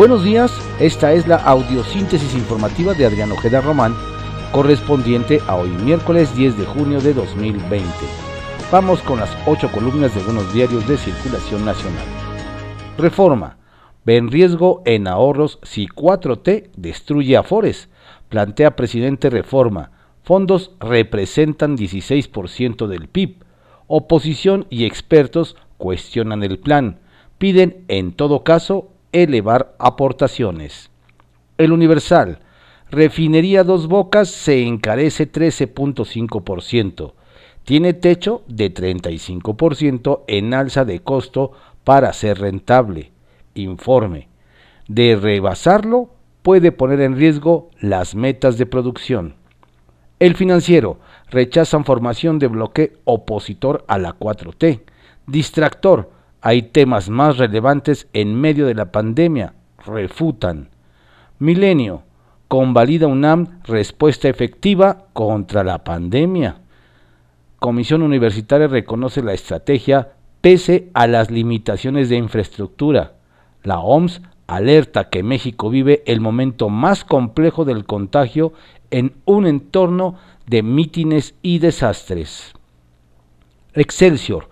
Buenos días, esta es la audiosíntesis informativa de Adrián Ojeda Román, correspondiente a hoy miércoles 10 de junio de 2020. Vamos con las ocho columnas de algunos diarios de circulación nacional. Reforma. Ven riesgo en ahorros si 4T destruye Afores. Plantea presidente Reforma. Fondos representan 16% del PIB. Oposición y expertos cuestionan el plan. Piden, en todo caso, elevar aportaciones. El Universal, refinería Dos Bocas se encarece 13.5%. Tiene techo de 35% en alza de costo para ser rentable. Informe. De rebasarlo, puede poner en riesgo las metas de producción. El financiero rechazan formación de bloque opositor a la 4T. Distractor hay temas más relevantes en medio de la pandemia, refutan. Milenio, convalida UNAM respuesta efectiva contra la pandemia. Comisión Universitaria reconoce la estrategia pese a las limitaciones de infraestructura. La OMS alerta que México vive el momento más complejo del contagio en un entorno de mítines y desastres. Excelsior,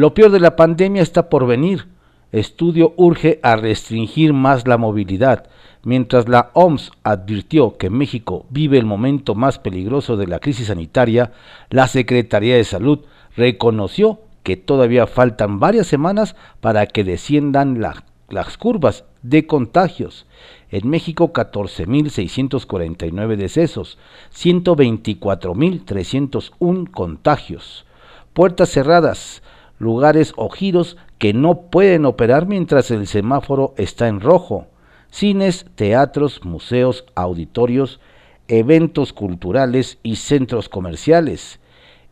lo peor de la pandemia está por venir. Estudio urge a restringir más la movilidad. Mientras la OMS advirtió que México vive el momento más peligroso de la crisis sanitaria, la Secretaría de Salud reconoció que todavía faltan varias semanas para que desciendan las curvas de contagios. En México 14.649 decesos, 124.301 contagios. Puertas cerradas, lugares o giros que no pueden operar mientras el semáforo está en rojo. Cines, teatros, museos, auditorios, eventos culturales y centros comerciales,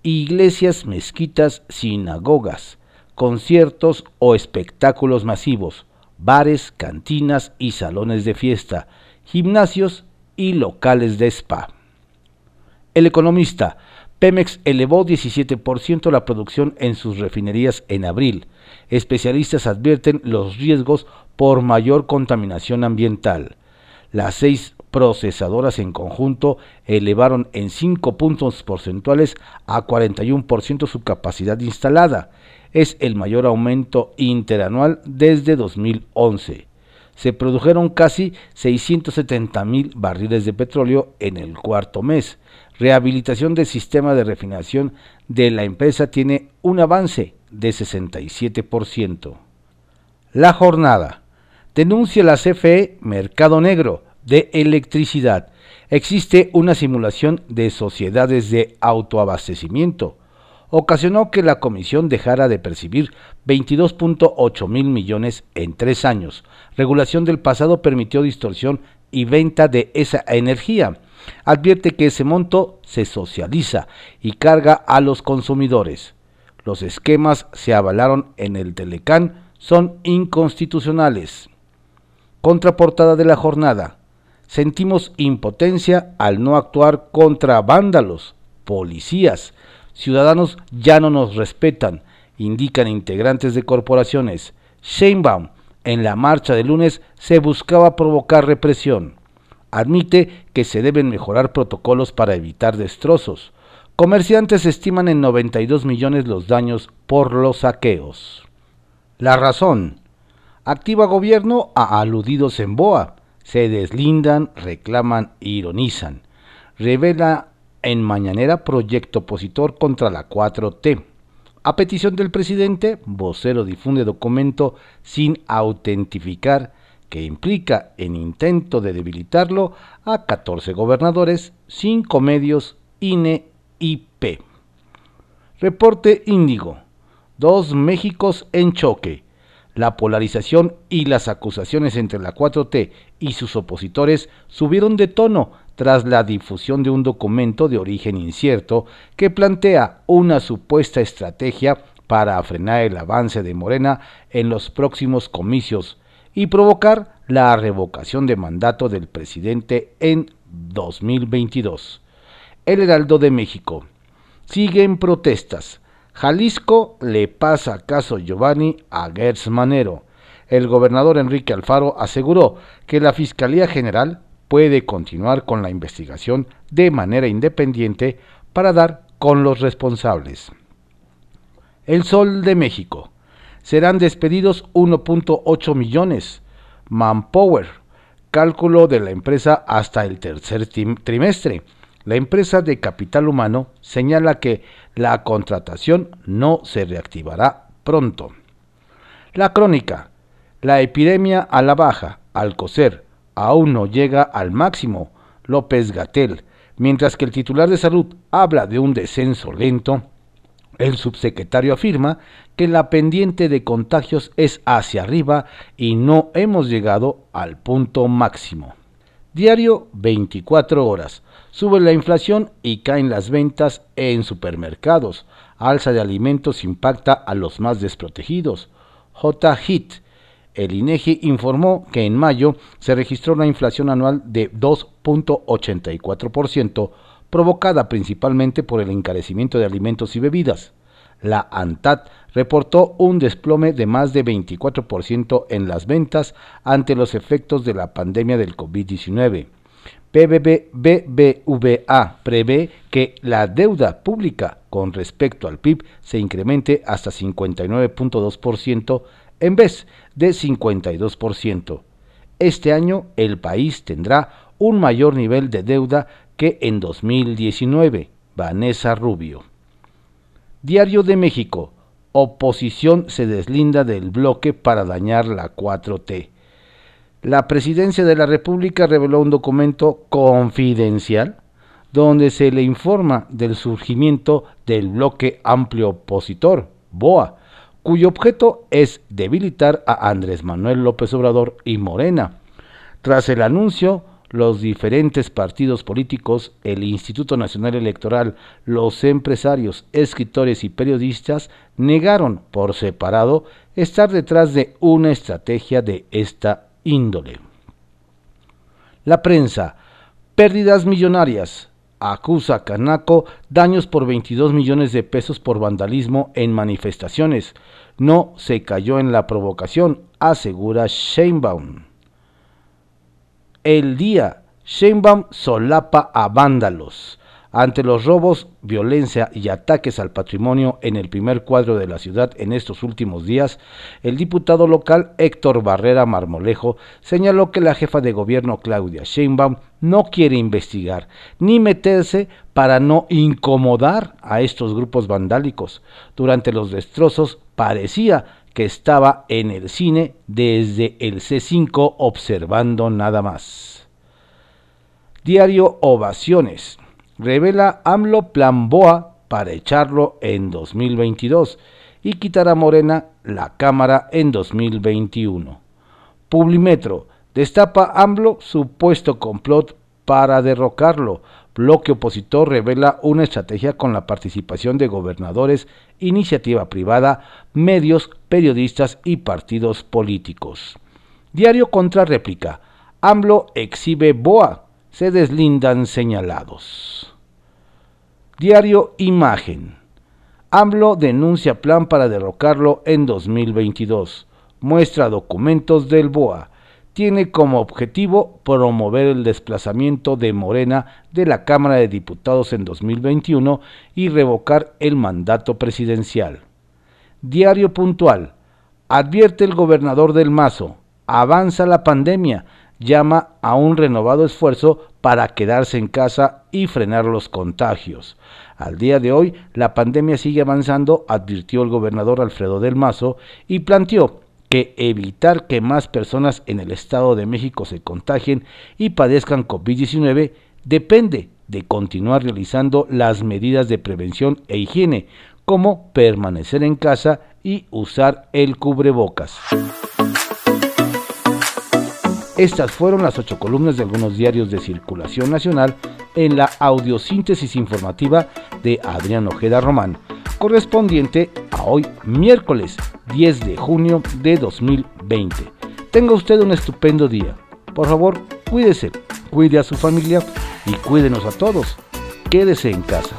iglesias, mezquitas, sinagogas, conciertos o espectáculos masivos, bares, cantinas y salones de fiesta, gimnasios y locales de spa. El economista Pemex elevó 17% la producción en sus refinerías en abril. Especialistas advierten los riesgos por mayor contaminación ambiental. Las seis procesadoras en conjunto elevaron en 5 puntos porcentuales a 41% su capacidad instalada. Es el mayor aumento interanual desde 2011. Se produjeron casi 670 mil barriles de petróleo en el cuarto mes rehabilitación del sistema de refinación de la empresa tiene un avance de 67%. La jornada. Denuncia la CFE Mercado Negro de Electricidad. Existe una simulación de sociedades de autoabastecimiento. Ocasionó que la comisión dejara de percibir 22.8 mil millones en tres años. Regulación del pasado permitió distorsión y venta de esa energía advierte que ese monto se socializa y carga a los consumidores. Los esquemas se avalaron en el Telecán son inconstitucionales. Contraportada de la jornada. Sentimos impotencia al no actuar contra vándalos, policías. Ciudadanos ya no nos respetan, indican integrantes de corporaciones. Sheinbaum, en la marcha de lunes se buscaba provocar represión. Admite que se deben mejorar protocolos para evitar destrozos. Comerciantes estiman en 92 millones los daños por los saqueos. La razón. Activa gobierno a aludidos en BOA. Se deslindan, reclaman ironizan. Revela en mañanera proyecto opositor contra la 4T. A petición del presidente, vocero difunde documento sin autentificar que implica en intento de debilitarlo a 14 gobernadores, 5 medios, INE y P. Reporte Índigo. Dos Méxicos en choque. La polarización y las acusaciones entre la 4T y sus opositores subieron de tono tras la difusión de un documento de origen incierto que plantea una supuesta estrategia para frenar el avance de Morena en los próximos comicios y provocar la revocación de mandato del presidente en 2022. El Heraldo de México. Siguen protestas. Jalisco le pasa caso Giovanni a Gertz Manero. el gobernador Enrique Alfaro aseguró que la Fiscalía General puede continuar con la investigación de manera independiente para dar con los responsables. El Sol de México. Serán despedidos 1.8 millones. Manpower. Cálculo de la empresa hasta el tercer trimestre. La empresa de capital humano señala que la contratación no se reactivará pronto. La crónica. La epidemia a la baja, al coser, aún no llega al máximo. López Gatel. Mientras que el titular de salud habla de un descenso lento, el subsecretario afirma que la pendiente de contagios es hacia arriba y no hemos llegado al punto máximo. Diario 24 horas. Sube la inflación y caen las ventas en supermercados. Alza de alimentos impacta a los más desprotegidos. J-HIT. El INEGI informó que en mayo se registró una inflación anual de 2.84%, provocada principalmente por el encarecimiento de alimentos y bebidas. La ANTAD reportó un desplome de más de 24% en las ventas ante los efectos de la pandemia del COVID-19. BBVA prevé que la deuda pública con respecto al PIB se incremente hasta 59.2% en vez de 52%. Este año el país tendrá un mayor nivel de deuda que en 2019. Vanessa Rubio. Diario de México. Oposición se deslinda del bloque para dañar la 4T la Presidencia de la República reveló un documento confidencial donde se le informa del surgimiento del bloque amplio opositor, BOA, cuyo objeto es debilitar a Andrés Manuel López Obrador y Morena. Tras el anuncio, los diferentes partidos políticos, el Instituto Nacional Electoral, los empresarios, escritores y periodistas negaron por separado estar detrás de una estrategia de esta índole. La prensa, pérdidas millonarias. Acusa Canaco daños por 22 millones de pesos por vandalismo en manifestaciones. No se cayó en la provocación, asegura Sheinbaum. El día, Sheinbaum solapa a vándalos. Ante los robos, violencia y ataques al patrimonio en el primer cuadro de la ciudad en estos últimos días, el diputado local Héctor Barrera Marmolejo señaló que la jefa de gobierno Claudia Sheinbaum no quiere investigar ni meterse para no incomodar a estos grupos vandálicos. Durante los destrozos parecía que estaba en el cine desde el C5 observando nada más. Diario Ovaciones revela AMLO plan BOA para echarlo en 2022 y quitar a Morena la Cámara en 2021. Publimetro destapa AMLO supuesto complot para derrocarlo. Bloque opositor revela una estrategia con la participación de gobernadores, iniciativa privada, medios, periodistas y partidos políticos. Diario contra réplica. AMLO exhibe BOA se deslindan señalados. Diario Imagen. AMLO denuncia plan para derrocarlo en 2022. Muestra documentos del BOA. Tiene como objetivo promover el desplazamiento de Morena de la Cámara de Diputados en 2021 y revocar el mandato presidencial. Diario Puntual. Advierte el gobernador del Mazo. Avanza la pandemia llama a un renovado esfuerzo para quedarse en casa y frenar los contagios. Al día de hoy, la pandemia sigue avanzando, advirtió el gobernador Alfredo del Mazo, y planteó que evitar que más personas en el Estado de México se contagien y padezcan COVID-19 depende de continuar realizando las medidas de prevención e higiene, como permanecer en casa y usar el cubrebocas. Estas fueron las ocho columnas de algunos diarios de circulación nacional en la audiosíntesis informativa de Adrián Ojeda Román, correspondiente a hoy miércoles 10 de junio de 2020. Tenga usted un estupendo día. Por favor, cuídese, cuide a su familia y cuídenos a todos. Quédese en casa.